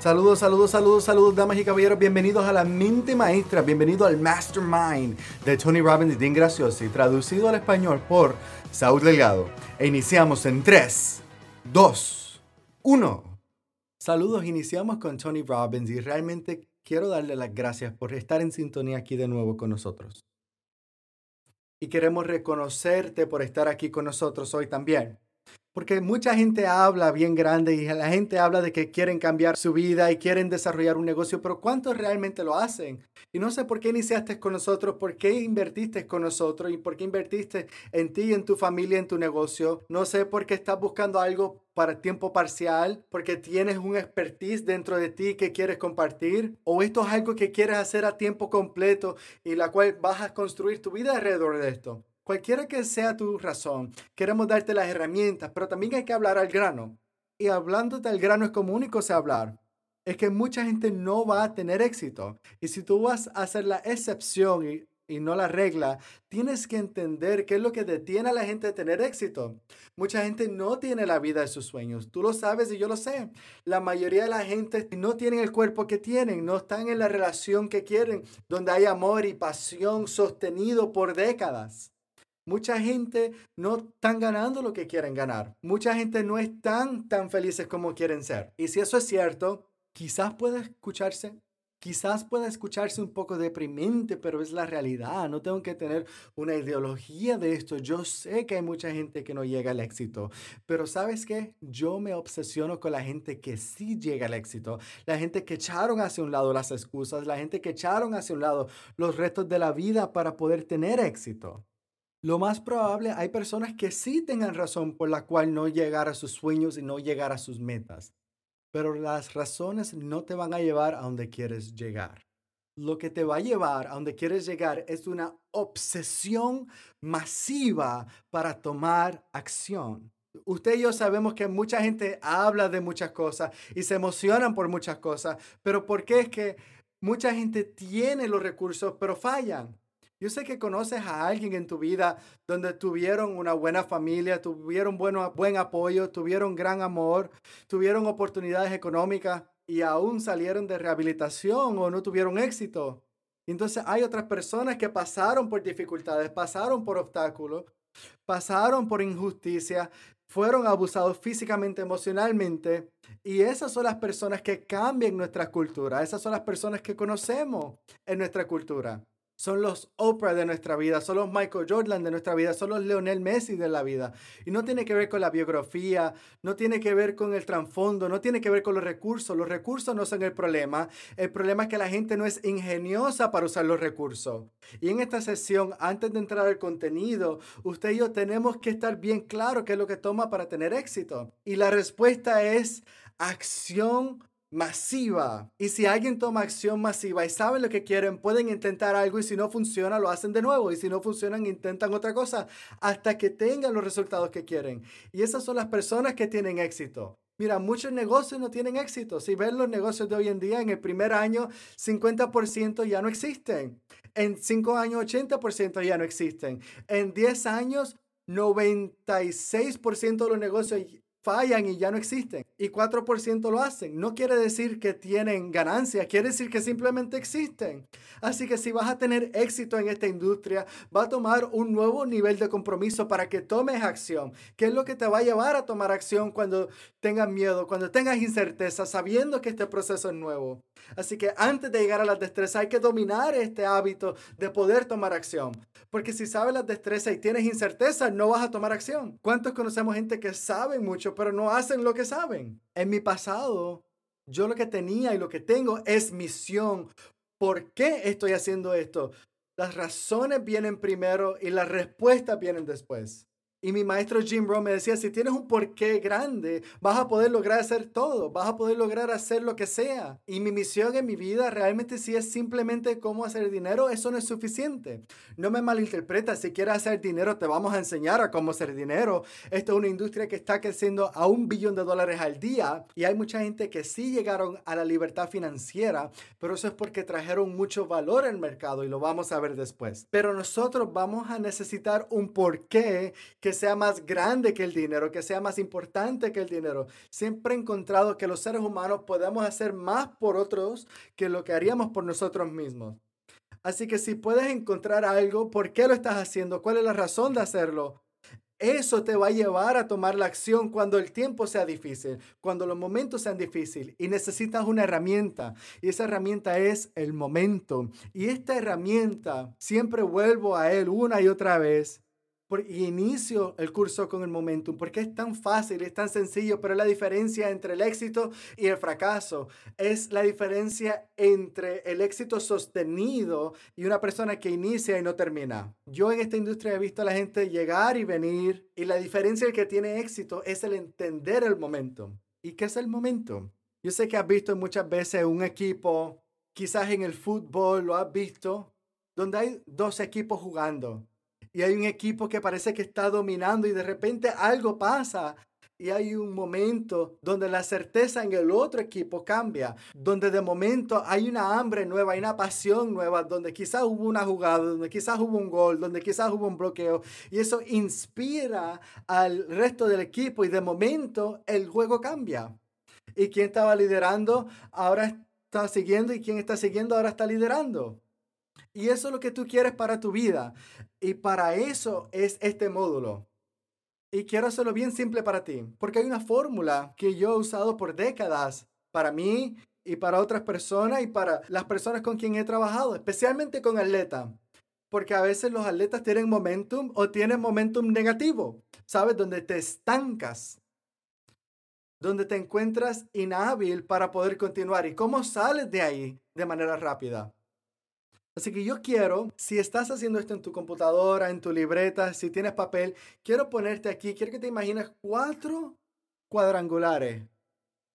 Saludos, saludos, saludos, saludos, damas y caballeros. Bienvenidos a la mente maestra, bienvenido al Mastermind de Tony Robbins y Dean Graciosi, traducido al español por Saúl Delgado. E iniciamos en 3, 2, 1. Saludos, iniciamos con Tony Robbins y realmente quiero darle las gracias por estar en sintonía aquí de nuevo con nosotros. Y queremos reconocerte por estar aquí con nosotros hoy también. Porque mucha gente habla bien grande y la gente habla de que quieren cambiar su vida y quieren desarrollar un negocio, pero ¿cuántos realmente lo hacen? Y no sé por qué iniciaste con nosotros, por qué invertiste con nosotros y por qué invertiste en ti, en tu familia, en tu negocio. No sé por qué estás buscando algo para tiempo parcial, porque tienes un expertise dentro de ti que quieres compartir, o esto es algo que quieres hacer a tiempo completo y la cual vas a construir tu vida alrededor de esto. Cualquiera que sea tu razón, queremos darte las herramientas, pero también hay que hablar al grano. Y hablando del grano es como único sé hablar. Es que mucha gente no va a tener éxito. Y si tú vas a hacer la excepción y, y no la regla, tienes que entender qué es lo que detiene a la gente de tener éxito. Mucha gente no tiene la vida de sus sueños. Tú lo sabes y yo lo sé. La mayoría de la gente no tiene el cuerpo que tienen, no están en la relación que quieren, donde hay amor y pasión sostenido por décadas. Mucha gente no están ganando lo que quieren ganar. Mucha gente no están tan felices como quieren ser. Y si eso es cierto, quizás pueda escucharse, quizás pueda escucharse un poco deprimente, pero es la realidad. No tengo que tener una ideología de esto. Yo sé que hay mucha gente que no llega al éxito, pero ¿sabes qué? Yo me obsesiono con la gente que sí llega al éxito. La gente que echaron hacia un lado las excusas, la gente que echaron hacia un lado los retos de la vida para poder tener éxito. Lo más probable, hay personas que sí tengan razón por la cual no llegar a sus sueños y no llegar a sus metas, pero las razones no te van a llevar a donde quieres llegar. Lo que te va a llevar a donde quieres llegar es una obsesión masiva para tomar acción. Usted y yo sabemos que mucha gente habla de muchas cosas y se emocionan por muchas cosas, pero ¿por qué es que mucha gente tiene los recursos pero fallan? Yo sé que conoces a alguien en tu vida donde tuvieron una buena familia, tuvieron buen apoyo, tuvieron gran amor, tuvieron oportunidades económicas y aún salieron de rehabilitación o no tuvieron éxito. Entonces hay otras personas que pasaron por dificultades, pasaron por obstáculos, pasaron por injusticia, fueron abusados físicamente, emocionalmente. Y esas son las personas que cambian nuestra cultura. Esas son las personas que conocemos en nuestra cultura son los Oprah de nuestra vida, son los Michael Jordan de nuestra vida, son los Leonel Messi de la vida. Y no tiene que ver con la biografía, no tiene que ver con el trasfondo, no tiene que ver con los recursos. Los recursos no son el problema. El problema es que la gente no es ingeniosa para usar los recursos. Y en esta sesión, antes de entrar al contenido, usted y yo tenemos que estar bien claro qué es lo que toma para tener éxito. Y la respuesta es acción masiva. Y si alguien toma acción masiva y saben lo que quieren, pueden intentar algo y si no funciona, lo hacen de nuevo. Y si no funcionan, intentan otra cosa hasta que tengan los resultados que quieren. Y esas son las personas que tienen éxito. Mira, muchos negocios no tienen éxito. Si ven los negocios de hoy en día, en el primer año 50% ya no existen. En 5 años 80% ya no existen. En 10 años 96% de los negocios fallan y ya no existen. Y 4% lo hacen. No quiere decir que tienen ganancias, quiere decir que simplemente existen. Así que si vas a tener éxito en esta industria, va a tomar un nuevo nivel de compromiso para que tomes acción. ¿Qué es lo que te va a llevar a tomar acción cuando tengas miedo, cuando tengas incerteza, sabiendo que este proceso es nuevo? Así que antes de llegar a las destrezas hay que dominar este hábito de poder tomar acción. Porque si sabes las destrezas y tienes incerteza, no vas a tomar acción. ¿Cuántos conocemos gente que sabe mucho, pero no hacen lo que saben? En mi pasado, yo lo que tenía y lo que tengo es misión. ¿Por qué estoy haciendo esto? Las razones vienen primero y las respuestas vienen después. Y mi maestro Jim Rohn me decía, si tienes un porqué grande, vas a poder lograr hacer todo, vas a poder lograr hacer lo que sea. Y mi misión en mi vida realmente si es simplemente cómo hacer dinero, eso no es suficiente. No me malinterpreta, si quieres hacer dinero, te vamos a enseñar a cómo hacer dinero. Esto es una industria que está creciendo a un billón de dólares al día y hay mucha gente que sí llegaron a la libertad financiera, pero eso es porque trajeron mucho valor al mercado y lo vamos a ver después. Pero nosotros vamos a necesitar un porqué que que sea más grande que el dinero, que sea más importante que el dinero. Siempre he encontrado que los seres humanos podemos hacer más por otros que lo que haríamos por nosotros mismos. Así que si puedes encontrar algo, ¿por qué lo estás haciendo? ¿Cuál es la razón de hacerlo? Eso te va a llevar a tomar la acción cuando el tiempo sea difícil, cuando los momentos sean difíciles y necesitas una herramienta. Y esa herramienta es el momento. Y esta herramienta, siempre vuelvo a él una y otra vez, y inicio el curso con el momentum, porque es tan fácil, es tan sencillo, pero la diferencia entre el éxito y el fracaso es la diferencia entre el éxito sostenido y una persona que inicia y no termina. Yo en esta industria he visto a la gente llegar y venir, y la diferencia del que tiene éxito es el entender el momentum. ¿Y qué es el momentum? Yo sé que has visto muchas veces un equipo, quizás en el fútbol lo has visto, donde hay dos equipos jugando y hay un equipo que parece que está dominando y de repente algo pasa y hay un momento donde la certeza en el otro equipo cambia, donde de momento hay una hambre nueva, hay una pasión nueva, donde quizás hubo una jugada, donde quizás hubo un gol, donde quizás hubo un bloqueo, y eso inspira al resto del equipo y de momento el juego cambia. Y quien estaba liderando ahora está siguiendo y quien está siguiendo ahora está liderando. Y eso es lo que tú quieres para tu vida. Y para eso es este módulo. Y quiero hacerlo bien simple para ti, porque hay una fórmula que yo he usado por décadas para mí y para otras personas y para las personas con quien he trabajado, especialmente con atletas. Porque a veces los atletas tienen momentum o tienen momentum negativo, ¿sabes? Donde te estancas, donde te encuentras inhábil para poder continuar. ¿Y cómo sales de ahí de manera rápida? Así que yo quiero, si estás haciendo esto en tu computadora, en tu libreta, si tienes papel, quiero ponerte aquí, quiero que te imagines cuatro cuadrangulares,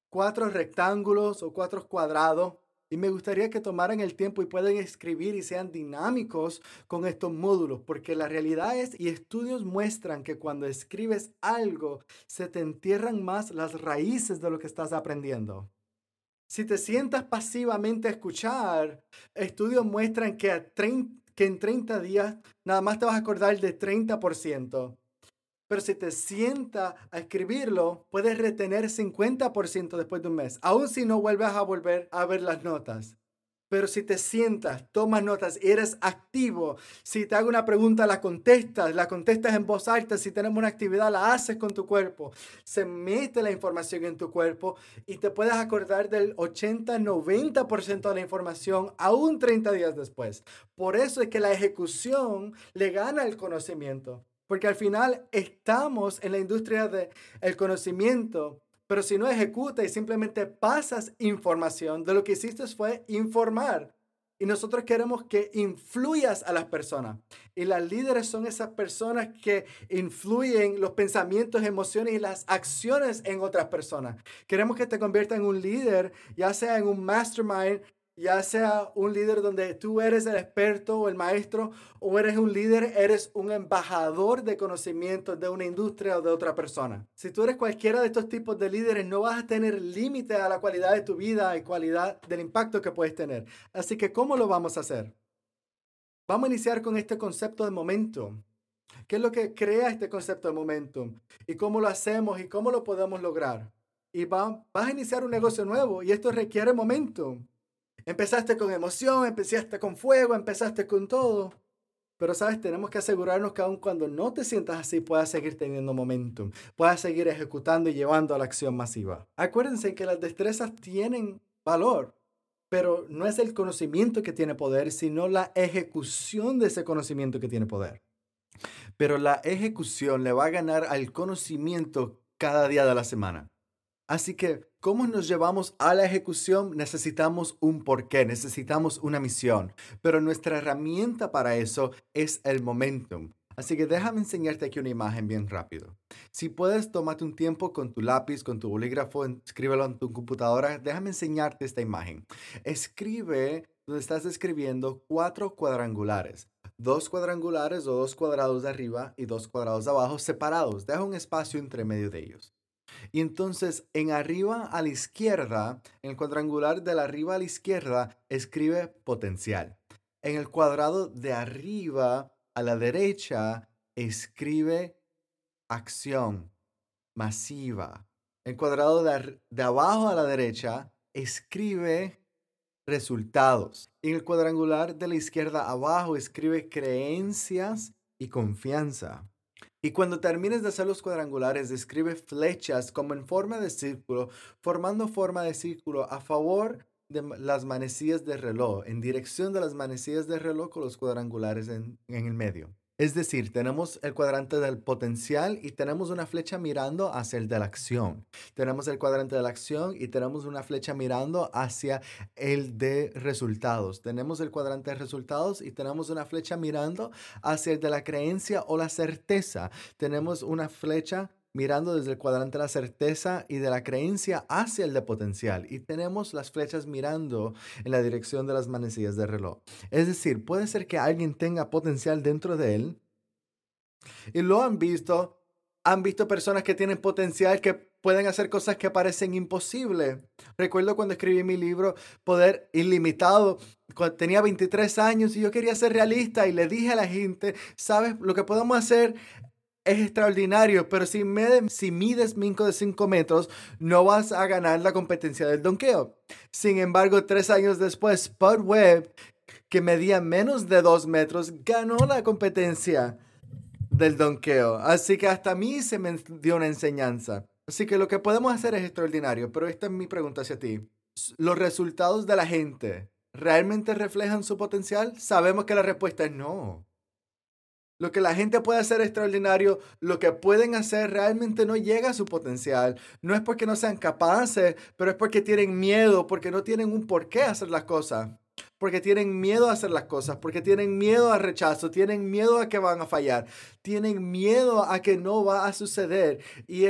cuatro rectángulos o cuatro cuadrados. Y me gustaría que tomaran el tiempo y puedan escribir y sean dinámicos con estos módulos, porque la realidad es, y estudios muestran que cuando escribes algo, se te entierran más las raíces de lo que estás aprendiendo. Si te sientas pasivamente a escuchar, estudios muestran que, en 30 días nada más te vas a acordar de 30%. Pero si te sientas a escribirlo, puedes retener 50% después de un mes, aun si no vuelves a volver a ver las notas. Pero si te sientas, tomas notas, eres activo, si te hago una pregunta, la contestas, la contestas en voz alta, si tenemos una actividad, la haces con tu cuerpo, se mete la información en tu cuerpo y te puedes acordar del 80-90% de la información aún 30 días después. Por eso es que la ejecución le gana el conocimiento. Porque al final estamos en la industria del conocimiento pero si no ejecuta y simplemente pasas información, de lo que hiciste fue informar. Y nosotros queremos que influyas a las personas. Y las líderes son esas personas que influyen los pensamientos, emociones y las acciones en otras personas. Queremos que te conviertas en un líder, ya sea en un mastermind, ya sea un líder donde tú eres el experto o el maestro, o eres un líder, eres un embajador de conocimiento de una industria o de otra persona. Si tú eres cualquiera de estos tipos de líderes, no vas a tener límite a la cualidad de tu vida y cualidad del impacto que puedes tener. Así que, ¿cómo lo vamos a hacer? Vamos a iniciar con este concepto de momentum. ¿Qué es lo que crea este concepto de momentum? ¿Y cómo lo hacemos y cómo lo podemos lograr? Y vas a iniciar un negocio nuevo y esto requiere momentum. Empezaste con emoción, empezaste con fuego, empezaste con todo. Pero sabes, tenemos que asegurarnos que aun cuando no te sientas así, puedas seguir teniendo momentum, puedas seguir ejecutando y llevando a la acción masiva. Acuérdense que las destrezas tienen valor, pero no es el conocimiento que tiene poder, sino la ejecución de ese conocimiento que tiene poder. Pero la ejecución le va a ganar al conocimiento cada día de la semana. Así que, ¿cómo nos llevamos a la ejecución? Necesitamos un porqué, necesitamos una misión, pero nuestra herramienta para eso es el momentum. Así que déjame enseñarte aquí una imagen bien rápido. Si puedes, tómate un tiempo con tu lápiz, con tu bolígrafo, escríbelo en tu computadora. Déjame enseñarte esta imagen. Escribe donde estás escribiendo cuatro cuadrangulares. Dos cuadrangulares o dos cuadrados de arriba y dos cuadrados de abajo separados. Deja un espacio entre medio de ellos. Y entonces en arriba a la izquierda, en el cuadrangular de la arriba a la izquierda, escribe potencial. En el cuadrado de arriba a la derecha, escribe acción masiva. El cuadrado de, de abajo a la derecha escribe resultados. En el cuadrangular de la izquierda abajo escribe creencias y confianza. Y cuando termines de hacer los cuadrangulares, escribe flechas como en forma de círculo, formando forma de círculo a favor de las manecillas de reloj, en dirección de las manecillas de reloj con los cuadrangulares en, en el medio. Es decir, tenemos el cuadrante del potencial y tenemos una flecha mirando hacia el de la acción. Tenemos el cuadrante de la acción y tenemos una flecha mirando hacia el de resultados. Tenemos el cuadrante de resultados y tenemos una flecha mirando hacia el de la creencia o la certeza. Tenemos una flecha mirando desde el cuadrante de la certeza y de la creencia hacia el de potencial. Y tenemos las flechas mirando en la dirección de las manecillas de reloj. Es decir, puede ser que alguien tenga potencial dentro de él y lo han visto. Han visto personas que tienen potencial que pueden hacer cosas que parecen imposibles. Recuerdo cuando escribí mi libro Poder Ilimitado, tenía 23 años y yo quería ser realista y le dije a la gente, ¿sabes? Lo que podemos hacer es extraordinario, pero si, mides minco de 5 metros, no vas a ganar la competencia del donqueo. Sin embargo, tres años después, Spud Webb, que medía menos de 2 metros, ganó la competencia del donqueo. Así que hasta a mí se me dio una enseñanza. Así que lo que podemos hacer es extraordinario, pero esta es mi pregunta hacia ti. ¿Los resultados de la gente realmente reflejan su potencial? Sabemos que la respuesta es no. Lo que la gente puede hacer extraordinario, lo que pueden hacer realmente no llega a su potencial. No es porque no sean capaces, pero es porque tienen miedo, porque no tienen un por qué hacer las cosas. Porque tienen miedo a hacer las cosas, porque tienen miedo al rechazo, tienen miedo a que van a fallar, tienen miedo a que no va a suceder. Y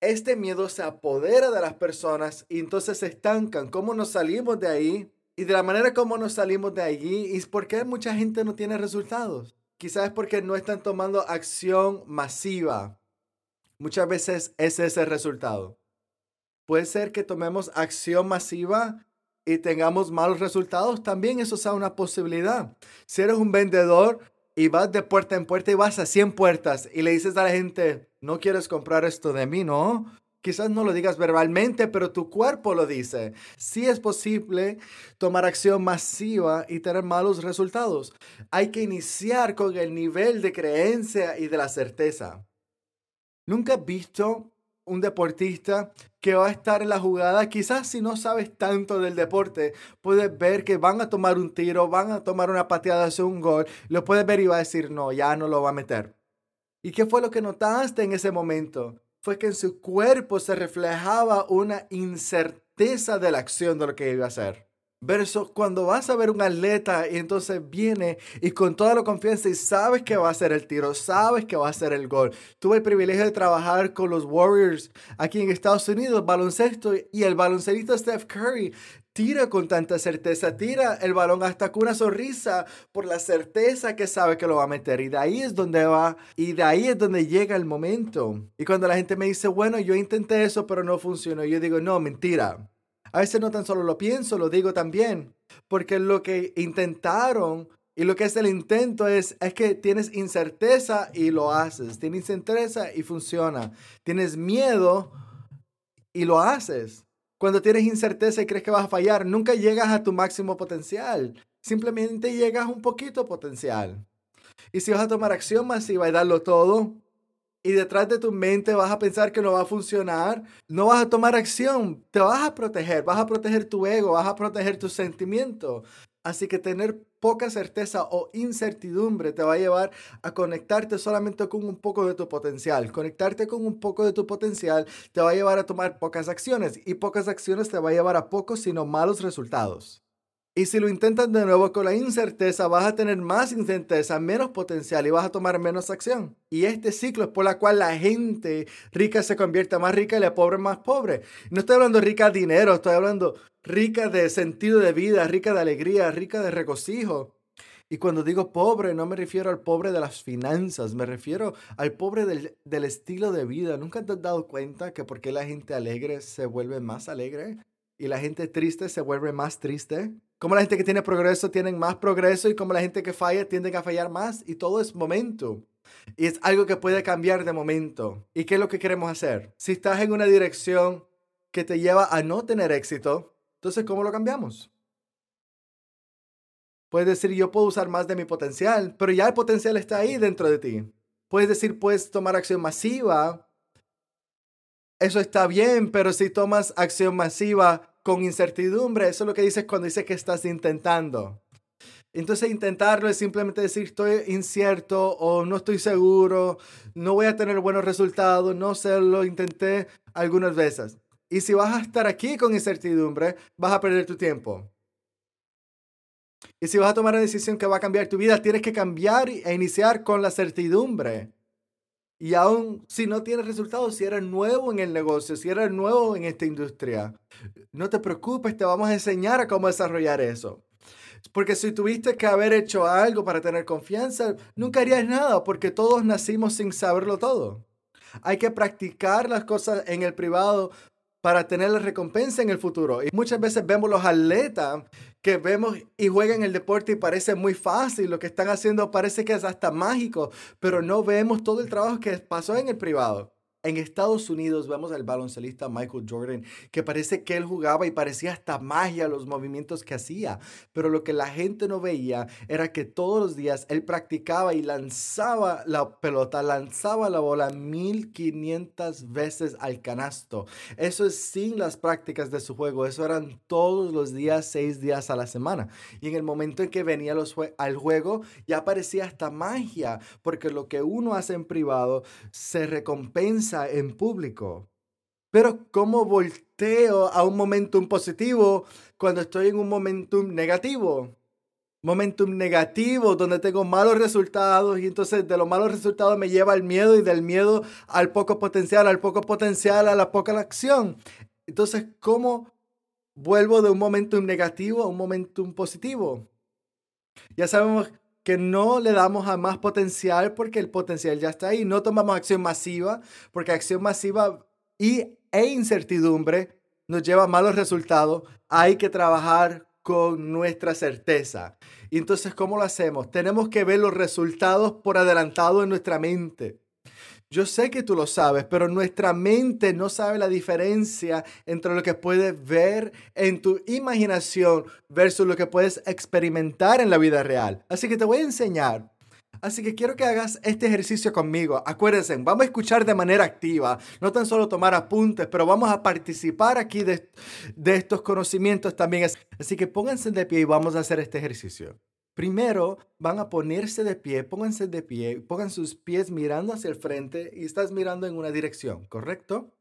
este miedo se apodera de las personas y entonces se estancan. ¿Cómo nos salimos de ahí? Y de la manera como nos salimos de allí, ¿y por qué mucha gente no tiene resultados? Quizás es porque no están tomando acción masiva. Muchas veces ese es el resultado. Puede ser que tomemos acción masiva y tengamos malos resultados. También eso sea una posibilidad. Si eres un vendedor y vas de puerta en puerta y vas a 100 puertas y le dices a la gente, no quieres comprar esto de mí, ¿no? Quizás no lo digas verbalmente, pero tu cuerpo lo dice. Sí es posible tomar acción masiva y tener malos resultados. Hay que iniciar con el nivel de creencia y de la certeza. ¿Nunca has visto un deportista que va a estar en la jugada? Quizás si no sabes tanto del deporte, puedes ver que van a tomar un tiro, van a tomar una pateada hacia un gol. Lo puedes ver y va a decir, no, ya no lo va a meter. ¿Y qué fue lo que notaste en ese momento? Fue que en su cuerpo se reflejaba una incerteza de la acción de lo que iba a hacer. Verso, cuando vas a ver un atleta y entonces viene y con toda la confianza y sabes que va a hacer el tiro, sabes que va a hacer el gol. Tuve el privilegio de trabajar con los Warriors aquí en Estados Unidos, baloncesto, y el baloncelista Steph Curry tira con tanta certeza, tira el balón hasta con una sonrisa por la certeza que sabe que lo va a meter. Y de ahí es donde va, y de ahí es donde llega el momento. Y cuando la gente me dice, bueno, yo intenté eso, pero no funcionó, yo digo, no, mentira. A veces no tan solo lo pienso, lo digo también, porque lo que intentaron y lo que es el intento es, es que tienes incerteza y lo haces, tienes incerteza y funciona, tienes miedo y lo haces. Cuando tienes incerteza y crees que vas a fallar, nunca llegas a tu máximo potencial, simplemente llegas a un poquito potencial. Y si vas a tomar acción masiva y darlo todo, y detrás de tu mente vas a pensar que no va a funcionar, no vas a tomar acción, te vas a proteger, vas a proteger tu ego, vas a proteger tus sentimientos. Así que tener poca certeza o incertidumbre te va a llevar a conectarte solamente con un poco de tu potencial. Conectarte con un poco de tu potencial te va a llevar a tomar pocas acciones y pocas acciones te va a llevar a pocos sino malos resultados. Y si lo intentas de nuevo con la incerteza, vas a tener más incerteza, menos potencial y vas a tomar menos acción. Y este ciclo es por la cual la gente rica se convierte más rica y la pobre más pobre. No estoy hablando rica de dinero, estoy hablando rica de sentido de vida, rica de alegría, rica de regocijo. Y cuando digo pobre, no me refiero al pobre de las finanzas, me refiero al pobre del, del estilo de vida. ¿Nunca te has dado cuenta que porque la gente alegre se vuelve más alegre? y la gente triste se vuelve más triste. Como la gente que tiene progreso tiene más progreso y como la gente que falla tiende a fallar más y todo es momento. Y es algo que puede cambiar de momento. ¿Y qué es lo que queremos hacer? Si estás en una dirección que te lleva a no tener éxito, entonces ¿cómo lo cambiamos? Puedes decir, yo puedo usar más de mi potencial, pero ya el potencial está ahí dentro de ti. Puedes decir, puedes tomar acción masiva. Eso está bien, pero si tomas acción masiva con incertidumbre, eso es lo que dices cuando dices que estás intentando. Entonces intentarlo es simplemente decir estoy incierto o no estoy seguro, no voy a tener buenos resultados, no sé, lo intenté algunas veces. Y si vas a estar aquí con incertidumbre, vas a perder tu tiempo. Y si vas a tomar una decisión que va a cambiar tu vida, tienes que cambiar e iniciar con la certidumbre. Y aún si no tienes resultados, si eres nuevo en el negocio, si eres nuevo en esta industria, no te preocupes, te vamos a enseñar a cómo desarrollar eso. Porque si tuviste que haber hecho algo para tener confianza, nunca harías nada, porque todos nacimos sin saberlo todo. Hay que practicar las cosas en el privado para tener la recompensa en el futuro. Y muchas veces vemos los atletas que vemos y juegan el deporte y parece muy fácil, lo que están haciendo parece que es hasta mágico, pero no vemos todo el trabajo que pasó en el privado. En Estados Unidos vemos al baloncelista Michael Jordan, que parece que él jugaba y parecía hasta magia los movimientos que hacía, pero lo que la gente no veía era que todos los días él practicaba y lanzaba la pelota, lanzaba la bola 1500 veces al canasto. Eso es sin las prácticas de su juego, eso eran todos los días, seis días a la semana. Y en el momento en que venía los al juego, ya parecía hasta magia, porque lo que uno hace en privado se recompensa en público. Pero ¿cómo volteo a un momentum positivo cuando estoy en un momentum negativo? Momentum negativo donde tengo malos resultados y entonces de los malos resultados me lleva al miedo y del miedo al poco potencial, al poco potencial, a la poca acción. Entonces, ¿cómo vuelvo de un momentum negativo a un momentum positivo? Ya sabemos que no le damos a más potencial porque el potencial ya está ahí. No tomamos acción masiva porque acción masiva y, e incertidumbre nos lleva a malos resultados. Hay que trabajar con nuestra certeza. Y entonces, ¿cómo lo hacemos? Tenemos que ver los resultados por adelantado en nuestra mente. Yo sé que tú lo sabes, pero nuestra mente no sabe la diferencia entre lo que puedes ver en tu imaginación versus lo que puedes experimentar en la vida real. Así que te voy a enseñar. Así que quiero que hagas este ejercicio conmigo. Acuérdense, vamos a escuchar de manera activa, no tan solo tomar apuntes, pero vamos a participar aquí de, estos conocimientos también. Así que pónganse de pie y vamos a hacer este ejercicio. Primero van a ponerse de pie, pónganse de pie, pongan sus pies mirando hacia el frente y estás mirando en una dirección, ¿correcto?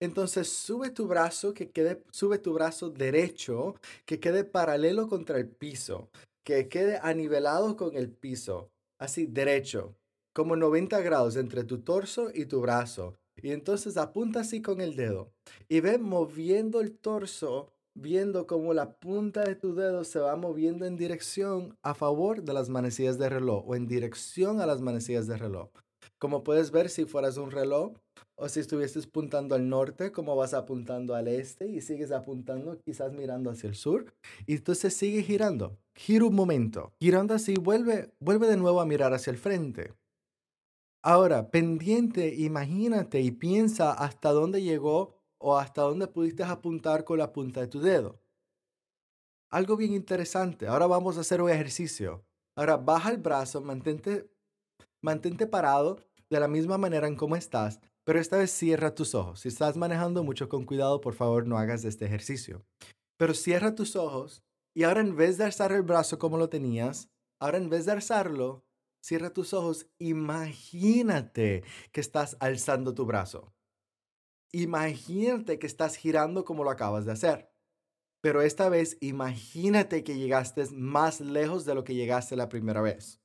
Entonces sube tu brazo, que quede, sube tu brazo derecho, que quede paralelo contra el piso, que quede anivelado con el piso, así derecho, como 90 grados entre tu torso y tu brazo. Y entonces apunta así con el dedo y ve moviendo el torso viendo cómo la punta de tu dedo se va moviendo en dirección a favor de las manecillas de reloj o en dirección a las manecillas de reloj. Como puedes ver, si fueras un reloj o si estuvieses apuntando al norte, como vas apuntando al este y sigues apuntando, quizás mirando hacia el sur, y entonces sigue girando. Gira un momento. Girando así, vuelve, vuelve de nuevo a mirar hacia el frente. Ahora, pendiente, imagínate y piensa hasta dónde llegó o hasta dónde pudiste apuntar con la punta de tu dedo. Algo bien interesante. Ahora vamos a hacer un ejercicio. Ahora baja el brazo, mantente, mantente parado de la misma manera en cómo estás, pero esta vez cierra tus ojos. Si estás manejando mucho con cuidado, por favor no hagas este ejercicio. Pero cierra tus ojos y ahora en vez de alzar el brazo como lo tenías, ahora en vez de alzarlo, cierra tus ojos. Imagínate que estás alzando tu brazo. Imagínate que estás girando como lo acabas de hacer. Pero esta vez imagínate que llegaste más lejos de lo que llegaste la primera vez.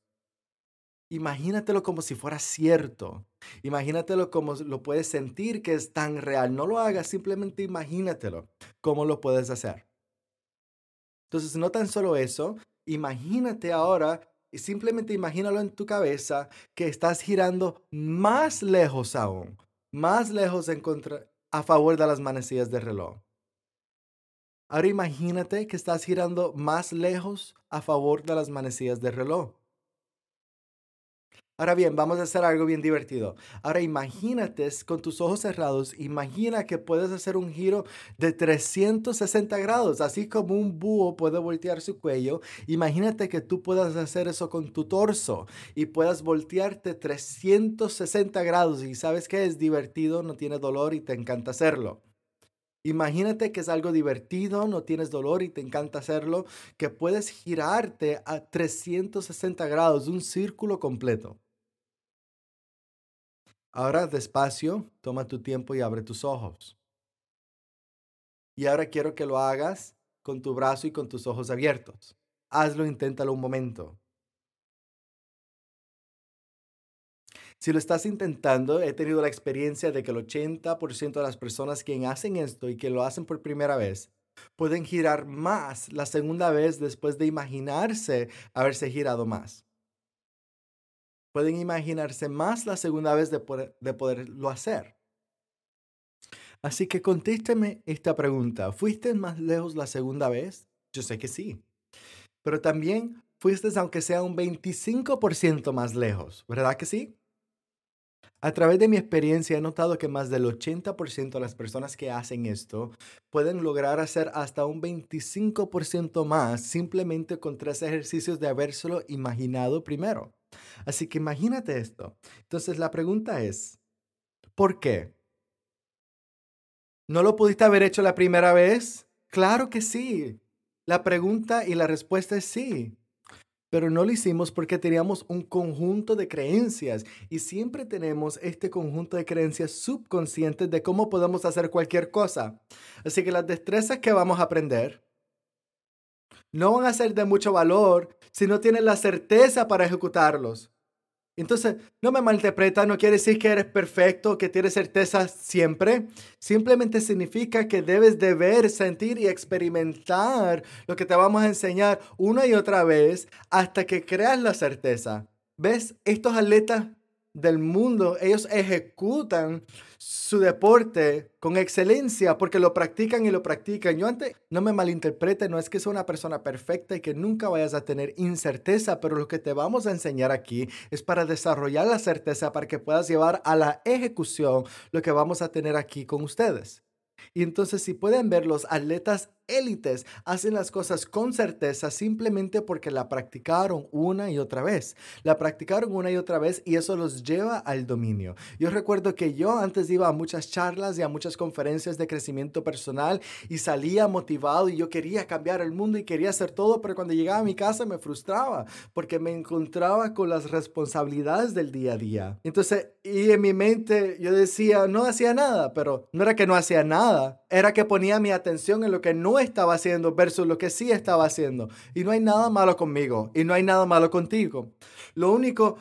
Imagínatelo como si fuera cierto. Imagínatelo como lo puedes sentir que es tan real. No lo hagas, simplemente imagínatelo cómo lo puedes hacer. Entonces, no tan solo eso, imagínate ahora y simplemente imagínalo en tu cabeza que estás girando más lejos aún, más lejos a favor de las manecillas del reloj. Ahora imagínate que estás girando más lejos a favor de las manecillas del reloj. Ahora bien, vamos a hacer algo bien divertido. Ahora imagínate con tus ojos cerrados, imagina que puedes hacer un giro de 360 grados, así como un búho puede voltear su cuello. Imagínate que tú puedas hacer eso con tu torso y puedas voltearte 360 grados y sabes que es divertido, no tiene dolor y te encanta hacerlo. Imagínate que es algo divertido, no tienes dolor y te encanta hacerlo, que puedes girarte a 360 grados, un círculo completo. Ahora despacio, toma tu tiempo y abre tus ojos. Y ahora quiero que lo hagas con tu brazo y con tus ojos abiertos. Hazlo, inténtalo un momento. Si lo estás intentando, he tenido la experiencia de que el 80% de las personas que hacen esto y que lo hacen por primera vez pueden girar más la segunda vez después de imaginarse haberse girado más pueden imaginarse más la segunda vez de, de poderlo hacer. Así que contésteme esta pregunta. ¿Fuiste más lejos la segunda vez? Yo sé que sí. Pero también fuiste aunque sea un 25% más lejos, ¿verdad que sí? A través de mi experiencia he notado que más del 80% de las personas que hacen esto pueden lograr hacer hasta un 25% más simplemente con tres ejercicios de habérselo imaginado primero. Así que imagínate esto. Entonces la pregunta es, ¿por qué? ¿No lo pudiste haber hecho la primera vez? Claro que sí. La pregunta y la respuesta es sí. Pero no lo hicimos porque teníamos un conjunto de creencias y siempre tenemos este conjunto de creencias subconscientes de cómo podemos hacer cualquier cosa. Así que las destrezas que vamos a aprender no van a ser de mucho valor si no tienes la certeza para ejecutarlos. Entonces, no me malinterpreta, no quiere decir que eres perfecto, que tienes certeza siempre. Simplemente significa que debes de ver, sentir y experimentar lo que te vamos a enseñar una y otra vez hasta que creas la certeza. ¿Ves? Estos atletas del mundo, ellos ejecutan su deporte con excelencia porque lo practican y lo practican. Yo antes, no me malinterprete, no es que sea una persona perfecta y que nunca vayas a tener incerteza, pero lo que te vamos a enseñar aquí es para desarrollar la certeza para que puedas llevar a la ejecución lo que vamos a tener aquí con ustedes. Y entonces si pueden ver, los atletas élites hacen las cosas con certeza simplemente porque la practicaron una y otra vez. La practicaron una y otra vez y eso los lleva al dominio. Yo recuerdo que yo antes iba a muchas charlas y a muchas conferencias de crecimiento personal y salía motivado y yo quería cambiar el mundo y quería hacer todo, pero cuando llegaba a mi casa me frustraba porque me encontraba con las responsabilidades del día a día. Entonces, y en mi mente yo decía, no hacía nada, pero no era que no hacía nada, era que ponía mi atención en lo que estaba haciendo versus lo que sí estaba haciendo. Y no hay nada malo conmigo y no hay nada malo contigo. Lo único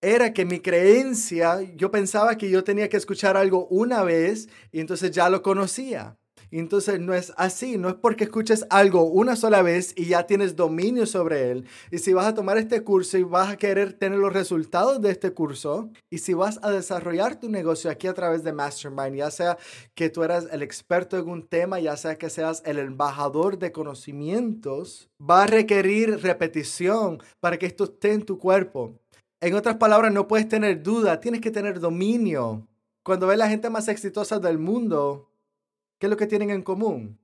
era que mi creencia, yo pensaba que yo tenía que escuchar algo una vez y entonces ya lo conocía. Entonces no es así, no es porque escuches algo una sola vez y ya tienes dominio sobre él. Y si vas a tomar este curso y vas a querer tener los resultados de este curso, y si vas a desarrollar tu negocio aquí a través de Mastermind, ya sea que tú eras el experto en un tema, ya sea que seas el embajador de conocimientos, va a requerir repetición para que esto esté en tu cuerpo. En otras palabras, no puedes tener duda, tienes que tener dominio. Cuando ves la gente más exitosa del mundo, ¿Qué es lo que tienen en común?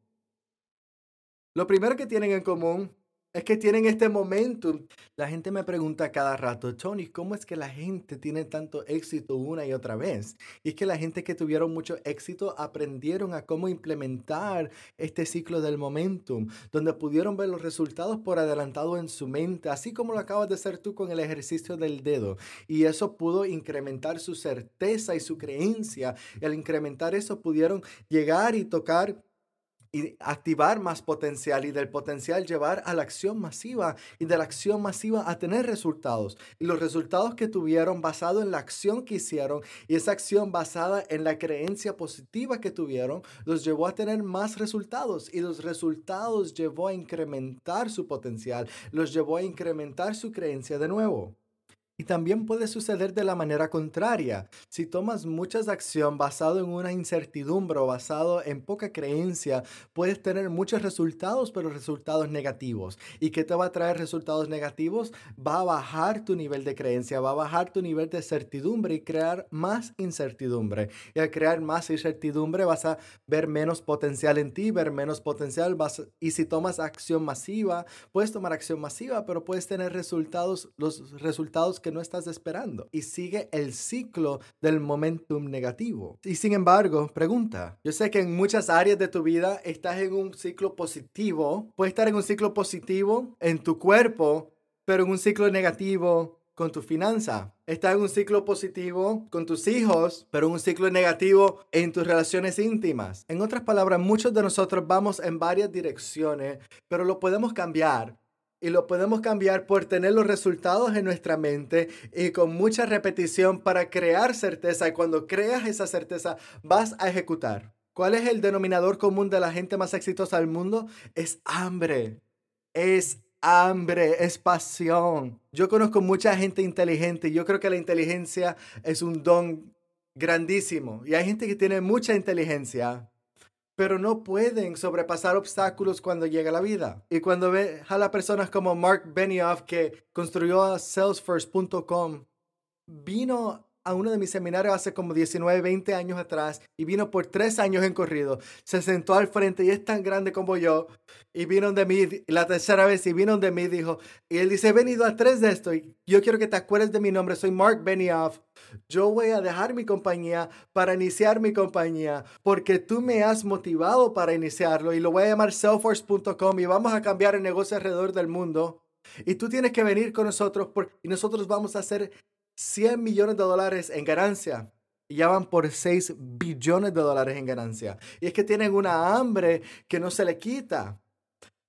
Lo primero que tienen en común es que tienen este momentum. La gente me pregunta cada rato, Tony, ¿cómo es que la gente tiene tanto éxito una y otra vez? Y es que la gente que tuvieron mucho éxito aprendieron a cómo implementar este ciclo del momentum, donde pudieron ver los resultados por adelantado en su mente, así como lo acabas de hacer tú con el ejercicio del dedo. Y eso pudo incrementar su certeza y su creencia. Y al incrementar eso pudieron llegar y tocar y activar más potencial y del potencial llevar a la acción masiva y de la acción masiva a tener resultados. Y los resultados que tuvieron basado en la acción que hicieron y esa acción basada en la creencia positiva que tuvieron los llevó a tener más resultados y los resultados llevó a incrementar su potencial, los llevó a incrementar su creencia de nuevo. Y también puede suceder de la manera contraria. Si tomas muchas acción basado en una incertidumbre o basado en poca creencia, puedes tener muchos resultados, pero resultados negativos. ¿Y qué te va a traer resultados negativos? Va a bajar tu nivel de creencia, va a bajar tu nivel de certidumbre y crear más incertidumbre. Y al crear más incertidumbre vas a ver menos potencial en ti, ver menos potencial. Vas, y si tomas acción masiva, puedes tomar acción masiva, pero puedes tener resultados, los resultados que no estás esperando y sigue el ciclo del momentum negativo. Y sin embargo, pregunta, yo sé que en muchas áreas de tu vida estás en un ciclo positivo, puedes estar en un ciclo positivo en tu cuerpo, pero en un ciclo negativo con tu finanza. Estás en un ciclo positivo con tus hijos, pero en un ciclo negativo en tus relaciones íntimas. En otras palabras, muchos de nosotros vamos en varias direcciones, pero lo podemos cambiar y lo podemos cambiar por tener los resultados en nuestra mente y con mucha repetición para crear certeza. Y cuando creas esa certeza, vas a ejecutar. ¿Cuál es el denominador común de la gente más exitosa del mundo? Es hambre. Es hambre, es pasión. Yo conozco mucha gente inteligente y yo creo que la inteligencia es un don grandísimo. Y hay gente que tiene mucha inteligencia, pero no pueden sobrepasar obstáculos cuando llega la vida. Y cuando ve a las personas como Mark Benioff, que construyó Salesforce.com, vino a uno de mis seminarios hace como 19, 20 años atrás y vino por tres años en corrido. Se sentó al frente y es tan grande como yo. Y vino de mí la tercera vez y vino de mí dijo, y él dice, he venido a tres de esto y yo quiero que te acuerdes de mi nombre. Soy Mark Benioff. Yo voy a dejar mi compañía para iniciar mi compañía porque tú me has motivado para iniciarlo y lo voy a llamar Salesforce.com y vamos a cambiar el negocio alrededor del mundo. Y tú tienes que venir con nosotros porque, nosotros vamos a hacer 100 millones de dólares en ganancia. Y ya van por 6 billones de dólares en ganancia. Y es que tienen una hambre que no se le quita.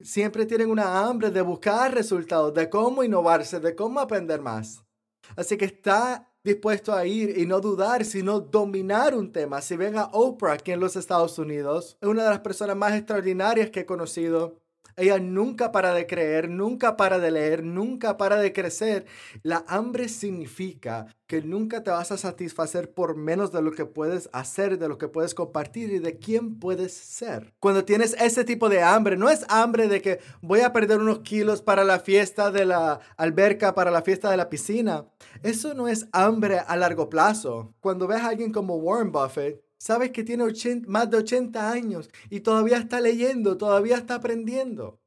Siempre tienen una hambre de buscar resultados, de cómo innovarse, de cómo aprender más. Así que está dispuesto a ir y no dudar, sino dominar un tema. Si ven a Oprah aquí en los Estados Unidos, es una de las personas más extraordinarias que he conocido. Ella nunca para de creer, nunca para de leer, nunca para de crecer. La hambre significa que nunca te vas a satisfacer por menos de lo que puedes hacer, de lo que puedes compartir y de quién puedes ser. Cuando tienes ese tipo de hambre, no es hambre de que voy a perder unos kilos para la fiesta de la alberca, para la fiesta de la piscina. Eso no es hambre a largo plazo. Cuando ves a alguien como Warren Buffett, Sabes que tiene más de 80 años y todavía está leyendo, todavía está aprendiendo.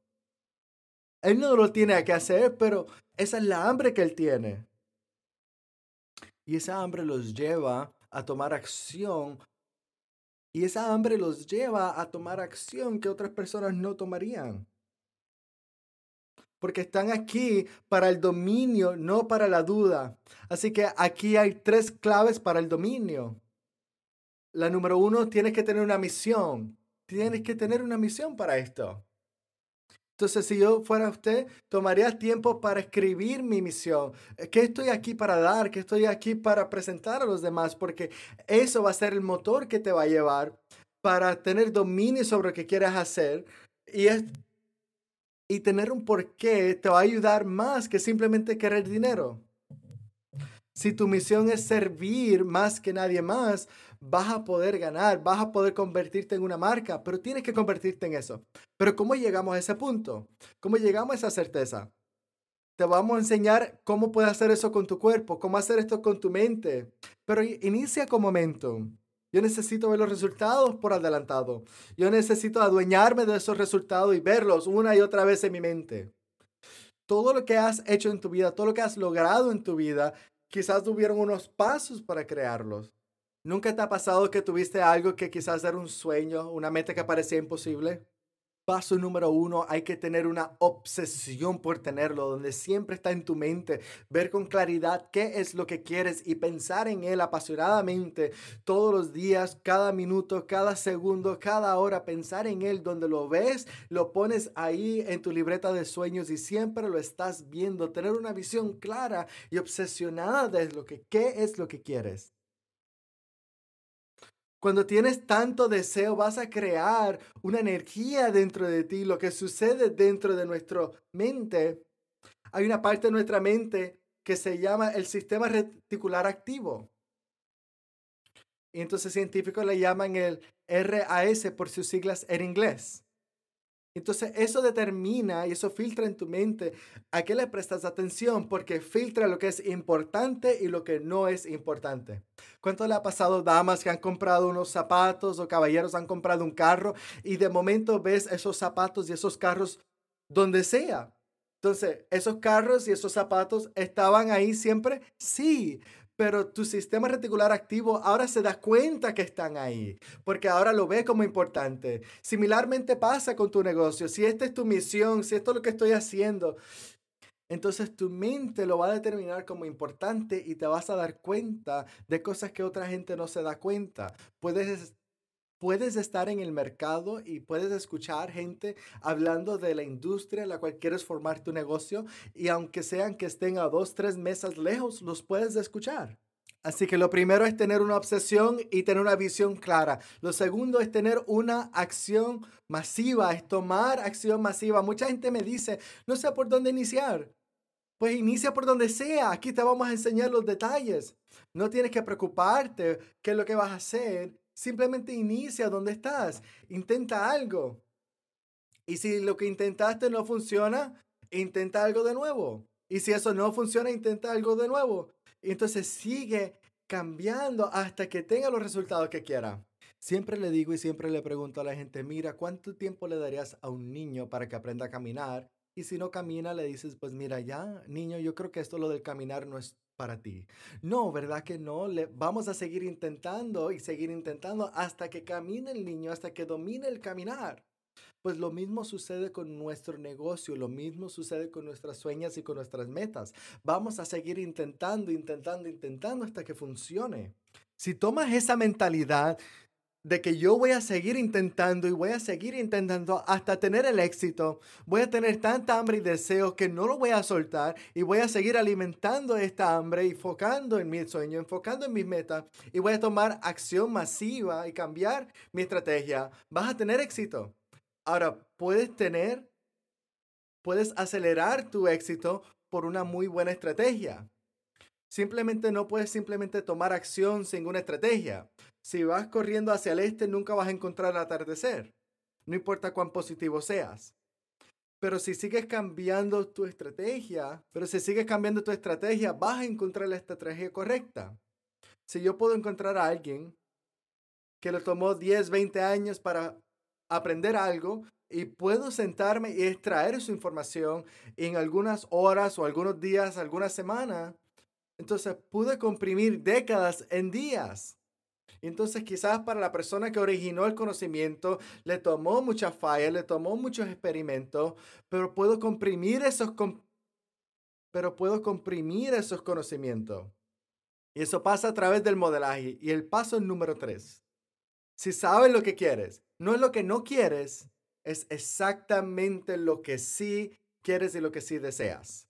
Él no lo tiene que hacer, pero esa es la hambre que él tiene. Y esa hambre los lleva a tomar acción. Y esa hambre los lleva a tomar acción que otras personas no tomarían. Porque están aquí para el dominio, no para la duda. Así que aquí hay tres claves para el dominio. La número uno, tienes que tener una misión. Tienes que tener una misión para esto. Entonces, si yo fuera usted, tomaría tiempo para escribir mi misión. ¿Qué estoy aquí para dar? ¿Qué estoy aquí para presentar a los demás? Porque eso va a ser el motor que te va a llevar para tener dominio sobre lo que quieras hacer. Y, es, y tener un porqué te va a ayudar más que simplemente querer dinero. Si tu misión es servir más que nadie más, vas a poder ganar, vas a poder convertirte en una marca, pero tienes que convertirte en eso. Pero ¿cómo llegamos a ese punto? ¿Cómo llegamos a esa certeza? Te vamos a enseñar cómo puedes hacer eso con tu cuerpo, cómo hacer esto con tu mente. Pero inicia con momento. Yo necesito ver los resultados por adelantado. Yo necesito adueñarme de esos resultados y verlos una y otra vez en mi mente. Todo lo que has hecho en tu vida, todo lo que has logrado en tu vida, quizás tuvieron unos pasos para crearlos. ¿Nunca te ha pasado que tuviste algo que quizás era un sueño, una meta que parecía imposible? Paso número uno, hay que tener una obsesión por tenerlo, donde siempre está en tu mente, ver con claridad qué es lo que quieres y pensar en él apasionadamente todos los días, cada minuto, cada segundo, cada hora, pensar en él, donde lo ves, lo pones ahí en tu libreta de sueños y siempre lo estás viendo, tener una visión clara y obsesionada de lo que, qué es lo que quieres. Cuando tienes tanto deseo, vas a crear una energía dentro de ti. Lo que sucede dentro de nuestra mente, hay una parte de nuestra mente que se llama el sistema reticular activo. Y entonces científicos le llaman el RAS por sus siglas en inglés. Entonces eso determina y eso filtra en tu mente a qué le prestas atención porque filtra lo que es importante y lo que no es importante. ¿Cuánto le ha pasado damas que han comprado unos zapatos o caballeros han comprado un carro y de momento ves esos zapatos y esos carros donde sea? Entonces, ¿esos carros y esos zapatos estaban ahí siempre? Sí, pero tu sistema reticular activo ahora se da cuenta que están ahí, porque ahora lo ve como importante. Similarmente pasa con tu negocio. Si esta es tu misión, si esto es lo que estoy haciendo, entonces tu mente lo va a determinar como importante y te vas a dar cuenta de cosas que otra gente no se da cuenta. Puedes puedes estar en el mercado y puedes escuchar gente hablando de la industria en la cual quieres formar tu negocio y aunque sean que estén a dos, tres mesas lejos, los puedes escuchar. Así que lo primero es tener una obsesión y tener una visión clara. Lo segundo es tener una acción masiva, es tomar acción masiva. Mucha gente me dice, no sé por dónde iniciar. Pues inicia por donde sea. Aquí te vamos a enseñar los detalles. No tienes que preocuparte qué es lo que vas a hacer. Simplemente inicia donde estás. Intenta algo. Y si lo que intentaste no funciona, intenta algo de nuevo. Y si eso no funciona, intenta algo de nuevo. Y entonces sigue cambiando hasta que tenga los resultados que quiera. Siempre le digo y siempre le pregunto a la gente, mira, ¿cuánto tiempo le darías a un niño para que aprenda a caminar? Y si no camina, le dices, pues mira, ya, niño, yo creo que esto lo del caminar no es para ti. No, ¿verdad que no? Vamos a seguir intentando y seguir intentando hasta que camine el niño, hasta que domine el caminar. Pues lo mismo sucede con nuestro negocio, lo mismo sucede con nuestras sueños y con nuestras metas. Vamos a seguir intentando, intentando, intentando hasta que funcione. Si tomas esa mentalidad de que yo voy a seguir intentando y voy a seguir intentando hasta tener el éxito. Voy a tener tanta hambre y deseo que no lo voy a soltar y voy a seguir alimentando esta hambre, enfocando en mi sueño, enfocando en mis metas y voy a tomar acción masiva y cambiar mi estrategia. Vas a tener éxito. Ahora, puedes tener, puedes acelerar tu éxito por una muy buena estrategia. Simplemente no puedes simplemente tomar acción sin una estrategia. Si vas corriendo hacia el este, nunca vas a encontrar el atardecer. No importa cuán positivo seas. Pero si sigues cambiando tu estrategia, pero si sigues cambiando tu estrategia, vas a encontrar la estrategia correcta. Si yo puedo encontrar a alguien que le tomó 10, 20 años para aprender algo y puedo sentarme y extraer su información en algunas horas o algunos días, algunas semanas, entonces pude comprimir décadas en días. Entonces quizás para la persona que originó el conocimiento le tomó muchas fallas, le tomó muchos experimentos, pero puedo comprimir esos, pero puedo comprimir esos conocimientos. Y eso pasa a través del modelaje. Y el paso número tres. Si sabes lo que quieres, no es lo que no quieres, es exactamente lo que sí quieres y lo que sí deseas.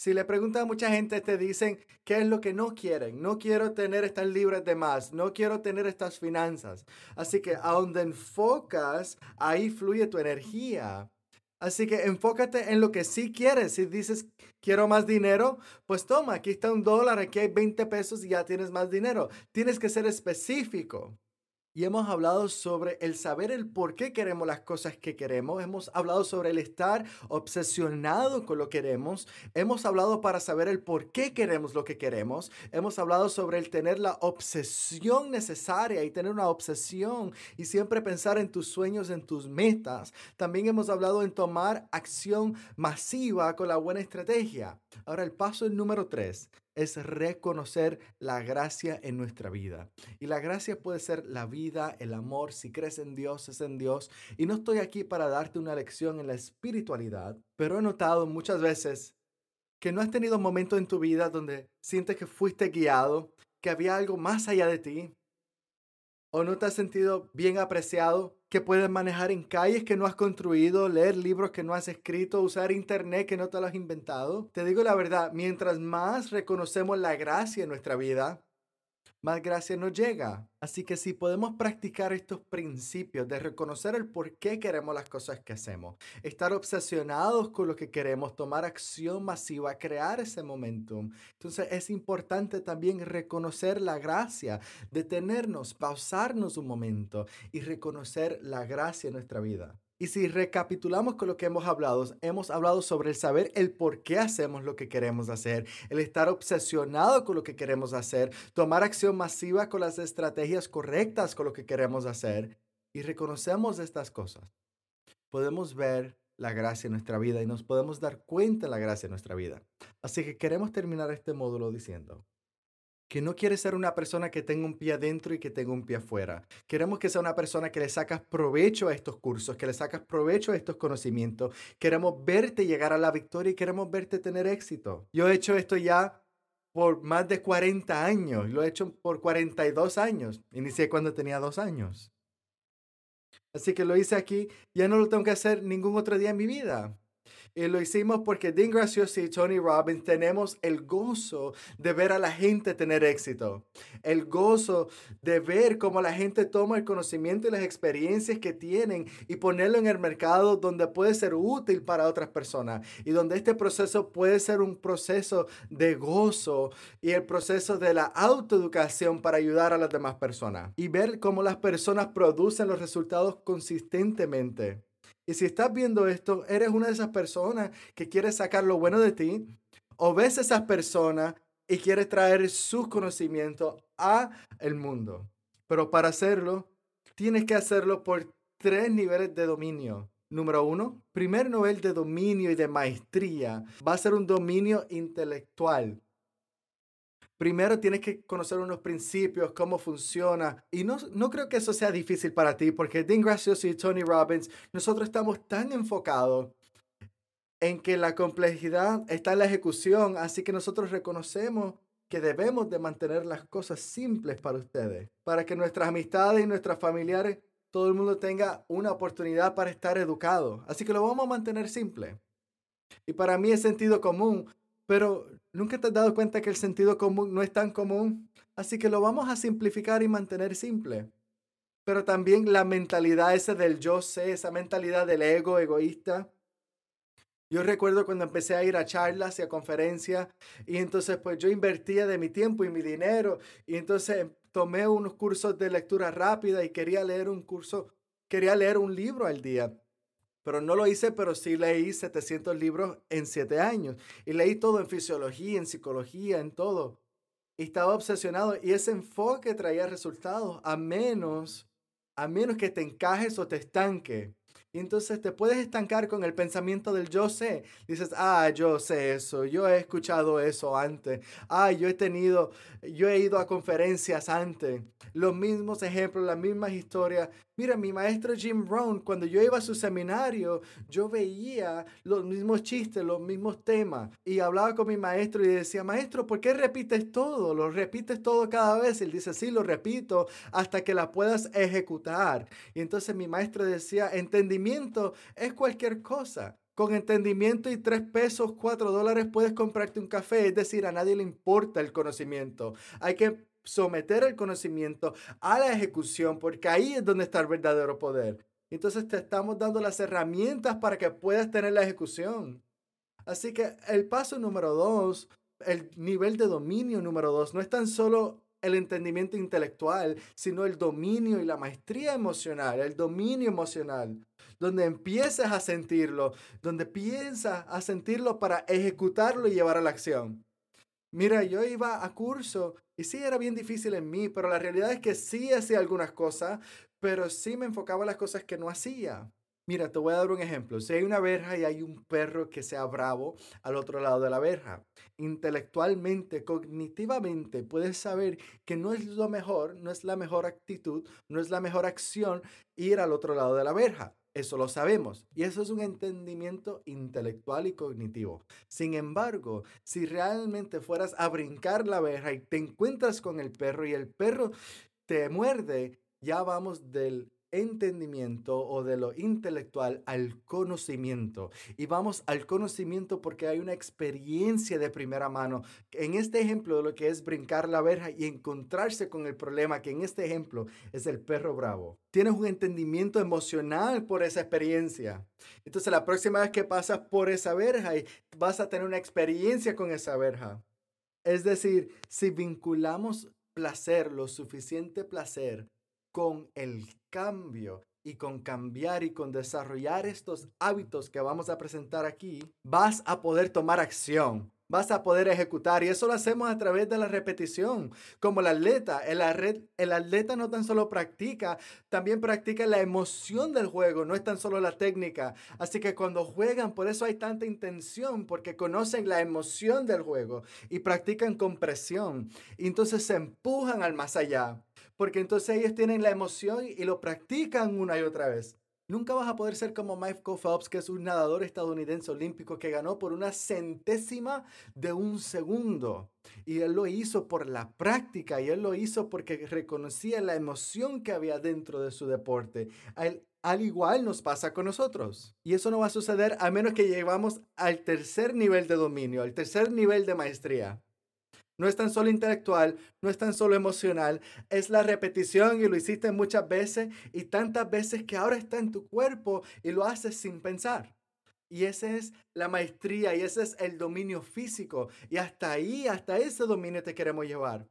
Si le preguntas a mucha gente, te dicen qué es lo que no quieren. No quiero tener estas libres de más. No quiero tener estas finanzas. Así que a donde enfocas, ahí fluye tu energía. Así que enfócate en lo que sí quieres. Si dices, quiero más dinero, pues toma, aquí está un dólar, aquí hay 20 pesos y ya tienes más dinero. Tienes que ser específico. Y hemos hablado sobre el saber el por qué queremos las cosas que queremos. Hemos hablado sobre el estar obsesionado con lo que queremos. Hemos hablado para saber el por qué queremos lo que queremos. Hemos hablado sobre el tener la obsesión necesaria y tener una obsesión y siempre pensar en tus sueños, en tus metas. También hemos hablado en tomar acción masiva con la buena estrategia. Ahora el paso número tres es reconocer la gracia en nuestra vida. Y la gracia puede ser la vida, el amor. Si crees en Dios, es en Dios. Y no estoy aquí para darte una lección en la espiritualidad, pero he notado muchas veces que no has tenido momentos en tu vida donde sientes que fuiste guiado, que había algo más allá de ti, o no te has sentido bien apreciado, que puedes manejar en calles que no has construido, leer libros que no has escrito, usar internet que no te lo has inventado. Te digo la verdad, mientras más reconocemos la gracia en nuestra vida, más gracia nos llega. Así que si podemos practicar estos principios de reconocer el por qué queremos las cosas que hacemos, estar obsesionados con lo que queremos, tomar acción masiva, crear ese momentum, entonces es importante también reconocer la gracia, detenernos, pausarnos un momento y reconocer la gracia en nuestra vida. Y si recapitulamos con lo que hemos hablado, hemos hablado sobre el saber el por qué hacemos lo que queremos hacer, el estar obsesionado con lo que queremos hacer, tomar acción masiva con las estrategias correctas con lo que queremos hacer y reconocemos estas cosas. Podemos ver la gracia en nuestra vida y nos podemos dar cuenta de la gracia en nuestra vida. Así que queremos terminar este módulo diciendo, que no quiere ser una persona que tenga un pie adentro y que tenga un pie afuera. Queremos que sea una persona que le sacas provecho a estos cursos, que le sacas provecho a estos conocimientos. Queremos verte llegar a la victoria y queremos verte tener éxito. Yo he hecho esto ya por más de 40 años, lo he hecho por 42 años. Inicié cuando tenía dos años. Así que lo hice aquí, ya no lo tengo que hacer ningún otro día en mi vida. Y lo hicimos porque Dean Graciosi y Tony Robbins tenemos el gozo de ver a la gente tener éxito. El gozo de ver cómo la gente toma el conocimiento y las experiencias que tienen y ponerlo en el mercado donde puede ser útil para otras personas. Y donde este proceso puede ser un proceso de gozo y el proceso de la autoeducación para ayudar a las demás personas. Y ver cómo las personas producen los resultados consistentemente. Y si estás viendo esto, eres una de esas personas que quiere sacar lo bueno de ti, o ves a esas personas y quieres traer sus conocimientos a el mundo. Pero para hacerlo, tienes que hacerlo por tres niveles de dominio. Número uno, primer nivel de dominio y de maestría va a ser un dominio intelectual primero tienes que conocer unos principios, cómo funciona. Y no, no creo que eso sea difícil para ti, porque Dean Gracioso y Tony Robbins, nosotros estamos tan enfocados en que la complejidad está en la ejecución, así que nosotros reconocemos que debemos de mantener las cosas simples para ustedes, para que nuestras amistades y nuestros familiares, todo el mundo tenga una oportunidad para estar educado. Así que lo vamos a mantener simple. Y para mí es sentido común, pero ¿Nunca te has dado cuenta que el sentido común no es tan común? Así que lo vamos a simplificar y mantener simple. Pero también la mentalidad esa del yo sé, esa mentalidad del ego egoísta. Yo recuerdo cuando empecé a ir a charlas y a conferencias y entonces pues yo invertía de mi tiempo y mi dinero y entonces tomé unos cursos de lectura rápida y quería leer un curso, quería leer un libro al día. Pero no lo hice, pero sí leí 700 libros en 7 años. Y leí todo en fisiología, en psicología, en todo. Y estaba obsesionado y ese enfoque traía resultados, a menos, a menos que te encajes o te estanque. Y entonces te puedes estancar con el pensamiento del yo sé. Dices, ah, yo sé eso, yo he escuchado eso antes. Ah, yo he tenido, yo he ido a conferencias antes. Los mismos ejemplos, las mismas historias. Mira, mi maestro Jim Rohn, cuando yo iba a su seminario, yo veía los mismos chistes, los mismos temas. Y hablaba con mi maestro y decía, maestro, ¿por qué repites todo? Lo repites todo cada vez. Y él dice, sí, lo repito hasta que la puedas ejecutar. Y entonces mi maestro decía, entendimiento es cualquier cosa. Con entendimiento y tres pesos, cuatro dólares puedes comprarte un café. Es decir, a nadie le importa el conocimiento. Hay que someter el conocimiento a la ejecución porque ahí es donde está el verdadero poder. Entonces te estamos dando las herramientas para que puedas tener la ejecución. Así que el paso número dos, el nivel de dominio número dos, no es tan solo el entendimiento intelectual, sino el dominio y la maestría emocional, el dominio emocional donde empiezas a sentirlo, donde piensas a sentirlo para ejecutarlo y llevar a la acción. Mira, yo iba a curso y sí era bien difícil en mí, pero la realidad es que sí hacía algunas cosas, pero sí me enfocaba en las cosas que no hacía. Mira, te voy a dar un ejemplo. Si hay una verja y hay un perro que sea bravo al otro lado de la verja, intelectualmente, cognitivamente, puedes saber que no es lo mejor, no es la mejor actitud, no es la mejor acción ir al otro lado de la verja. Eso lo sabemos y eso es un entendimiento intelectual y cognitivo. Sin embargo, si realmente fueras a brincar la verja y te encuentras con el perro y el perro te muerde, ya vamos del entendimiento o de lo intelectual al conocimiento. Y vamos al conocimiento porque hay una experiencia de primera mano. En este ejemplo de lo que es brincar la verja y encontrarse con el problema, que en este ejemplo es el perro bravo. Tienes un entendimiento emocional por esa experiencia. Entonces la próxima vez que pasas por esa verja vas a tener una experiencia con esa verja. Es decir, si vinculamos placer, lo suficiente placer, con el cambio y con cambiar y con desarrollar estos hábitos que vamos a presentar aquí, vas a poder tomar acción vas a poder ejecutar. Y eso lo hacemos a través de la repetición. Como el atleta, el, el atleta no tan solo practica, también practica la emoción del juego, no es tan solo la técnica. Así que cuando juegan, por eso hay tanta intención, porque conocen la emoción del juego y practican con presión. Y entonces se empujan al más allá, porque entonces ellos tienen la emoción y lo practican una y otra vez. Nunca vas a poder ser como Michael Phelps, que es un nadador estadounidense olímpico que ganó por una centésima de un segundo. Y él lo hizo por la práctica y él lo hizo porque reconocía la emoción que había dentro de su deporte. Al, al igual nos pasa con nosotros. Y eso no va a suceder a menos que lleguemos al tercer nivel de dominio, al tercer nivel de maestría. No es tan solo intelectual, no es tan solo emocional, es la repetición y lo hiciste muchas veces y tantas veces que ahora está en tu cuerpo y lo haces sin pensar. Y esa es la maestría y ese es el dominio físico. Y hasta ahí, hasta ese dominio te queremos llevar.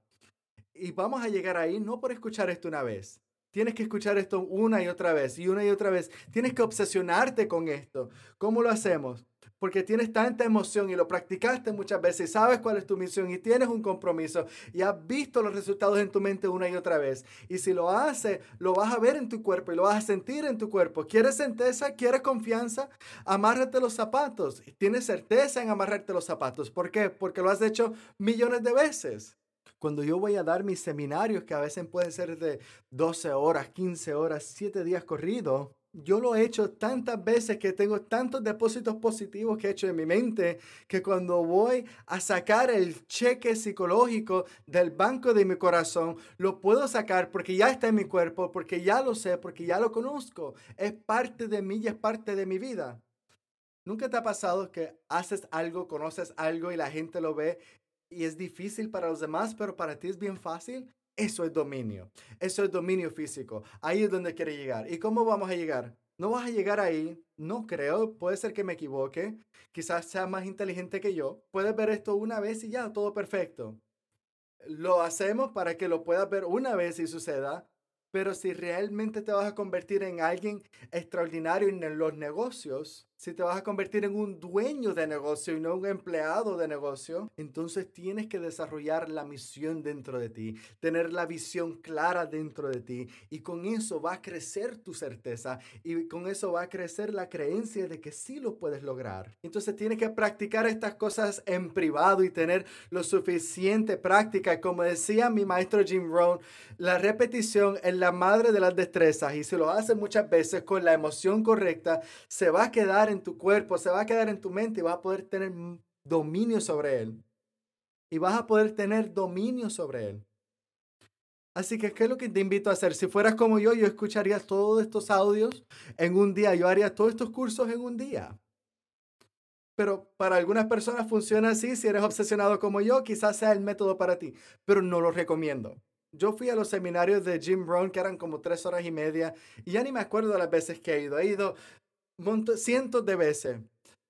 Y vamos a llegar ahí no por escuchar esto una vez. Tienes que escuchar esto una y otra vez y una y otra vez. Tienes que obsesionarte con esto. ¿Cómo lo hacemos? Porque tienes tanta emoción y lo practicaste muchas veces, sabes cuál es tu misión y tienes un compromiso y has visto los resultados en tu mente una y otra vez. Y si lo haces, lo vas a ver en tu cuerpo y lo vas a sentir en tu cuerpo. ¿Quieres certeza? ¿Quieres confianza? Amárrate los zapatos. Tienes certeza en amarrarte los zapatos. ¿Por qué? Porque lo has hecho millones de veces. Cuando yo voy a dar mis seminarios, que a veces pueden ser de 12 horas, 15 horas, 7 días corridos, yo lo he hecho tantas veces que tengo tantos depósitos positivos que he hecho en mi mente que cuando voy a sacar el cheque psicológico del banco de mi corazón, lo puedo sacar porque ya está en mi cuerpo, porque ya lo sé, porque ya lo conozco. Es parte de mí y es parte de mi vida. ¿Nunca te ha pasado que haces algo, conoces algo y la gente lo ve y es difícil para los demás, pero para ti es bien fácil? Eso es dominio. Eso es dominio físico. Ahí es donde quiere llegar. ¿Y cómo vamos a llegar? No vas a llegar ahí, no creo, puede ser que me equivoque, quizás sea más inteligente que yo. Puedes ver esto una vez y ya, todo perfecto. Lo hacemos para que lo puedas ver una vez y suceda, pero si realmente te vas a convertir en alguien extraordinario en los negocios, si te vas a convertir en un dueño de negocio y no un empleado de negocio, entonces tienes que desarrollar la misión dentro de ti, tener la visión clara dentro de ti y con eso va a crecer tu certeza y con eso va a crecer la creencia de que sí lo puedes lograr. Entonces tienes que practicar estas cosas en privado y tener lo suficiente práctica. Como decía mi maestro Jim Rohn, la repetición es la madre de las destrezas y si lo haces muchas veces con la emoción correcta, se va a quedar en tu cuerpo, se va a quedar en tu mente y vas a poder tener dominio sobre él. Y vas a poder tener dominio sobre él. Así que, ¿qué es lo que te invito a hacer? Si fueras como yo, yo escucharía todos estos audios en un día. Yo haría todos estos cursos en un día. Pero para algunas personas funciona así. Si eres obsesionado como yo, quizás sea el método para ti. Pero no lo recomiendo. Yo fui a los seminarios de Jim Brown, que eran como tres horas y media, y ya ni me acuerdo las veces que he ido. He ido cientos de veces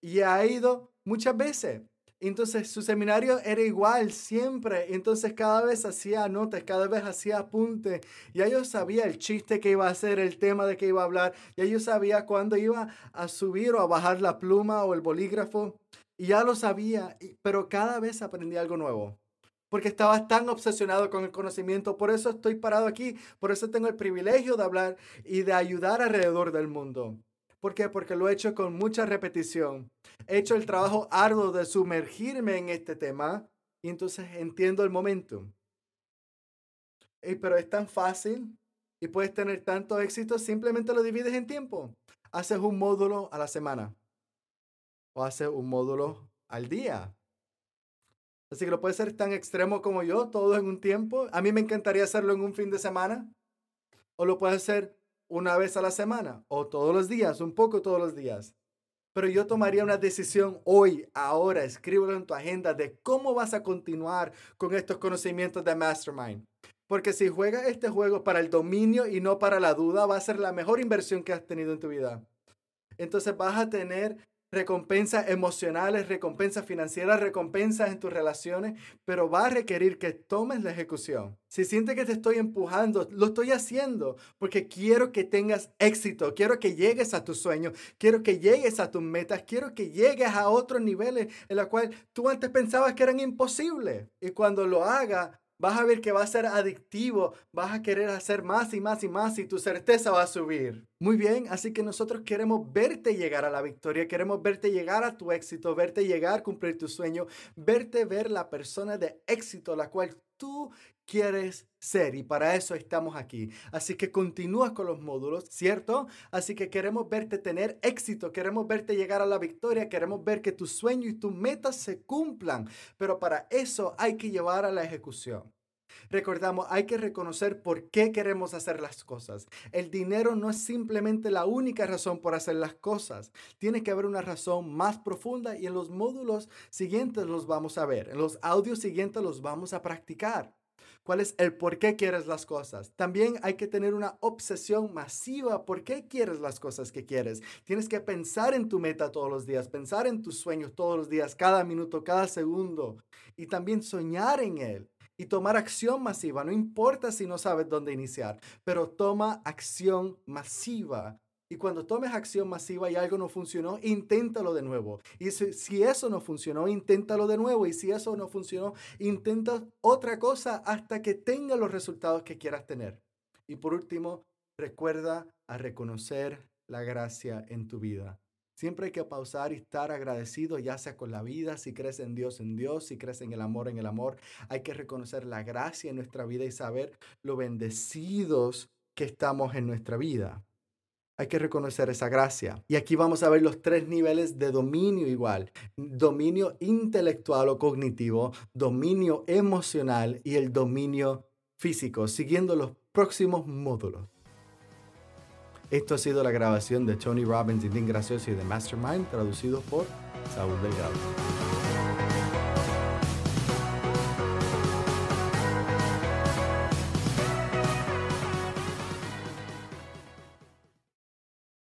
y ha ido muchas veces. Entonces su seminario era igual siempre. Entonces cada vez hacía notas, cada vez hacía apuntes. Ya yo sabía el chiste que iba a hacer, el tema de que iba a hablar. Ya yo sabía cuándo iba a subir o a bajar la pluma o el bolígrafo. Y ya lo sabía, pero cada vez aprendí algo nuevo. Porque estaba tan obsesionado con el conocimiento. Por eso estoy parado aquí. Por eso tengo el privilegio de hablar y de ayudar alrededor del mundo. ¿Por qué? Porque lo he hecho con mucha repetición. He hecho el trabajo arduo de sumergirme en este tema y entonces entiendo el momento. pero es tan fácil y puedes tener tanto éxito, simplemente lo divides en tiempo. Haces un módulo a la semana o haces un módulo al día. Así que lo puedes hacer tan extremo como yo, todo en un tiempo. A mí me encantaría hacerlo en un fin de semana. O lo puedes hacer una vez a la semana o todos los días, un poco todos los días. Pero yo tomaría una decisión hoy, ahora, escríbelo en tu agenda de cómo vas a continuar con estos conocimientos de Mastermind. Porque si juegas este juego para el dominio y no para la duda, va a ser la mejor inversión que has tenido en tu vida. Entonces vas a tener recompensas emocionales, recompensas financieras, recompensas en tus relaciones, pero va a requerir que tomes la ejecución. Si sientes que te estoy empujando, lo estoy haciendo porque quiero que tengas éxito, quiero que llegues a tus sueños, quiero que llegues a tus metas, quiero que llegues a otros niveles en los cuales tú antes pensabas que eran imposibles. Y cuando lo hagas, vas a ver que va a ser adictivo, vas a querer hacer más y más y más y tu certeza va a subir. Muy bien, así que nosotros queremos verte llegar a la victoria, queremos verte llegar a tu éxito, verte llegar a cumplir tu sueño, verte ver la persona de éxito, la cual tú quieres ser y para eso estamos aquí. Así que continúa con los módulos, ¿cierto? Así que queremos verte tener éxito, queremos verte llegar a la victoria, queremos ver que tu sueño y tus metas se cumplan, pero para eso hay que llevar a la ejecución. Recordamos, hay que reconocer por qué queremos hacer las cosas. El dinero no es simplemente la única razón por hacer las cosas. Tiene que haber una razón más profunda y en los módulos siguientes los vamos a ver. En los audios siguientes los vamos a practicar. ¿Cuál es el por qué quieres las cosas? También hay que tener una obsesión masiva. ¿Por qué quieres las cosas que quieres? Tienes que pensar en tu meta todos los días, pensar en tus sueños todos los días, cada minuto, cada segundo. Y también soñar en él y tomar acción masiva. No importa si no sabes dónde iniciar, pero toma acción masiva. Y cuando tomes acción masiva y algo no funcionó, inténtalo de nuevo. Y si, eso no funcionó, inténtalo de nuevo. Y si eso no funcionó, intenta otra cosa hasta que tenga los resultados que quieras tener. Y por último, recuerda a reconocer la gracia en tu vida. Siempre hay que pausar y estar agradecido, ya sea con la vida, si crees en Dios, en Dios, si crees en el amor, en el amor. Hay que reconocer la gracia en nuestra vida y saber lo bendecidos que estamos en nuestra vida. Hay que reconocer esa gracia. Y aquí vamos a ver los tres niveles de dominio igual. Dominio intelectual o cognitivo, dominio emocional y el dominio físico, siguiendo los próximos módulos. Esto ha sido la grabación de Tony Robbins y Dean Gracioso y de Mastermind, traducido por Saúl Delgado.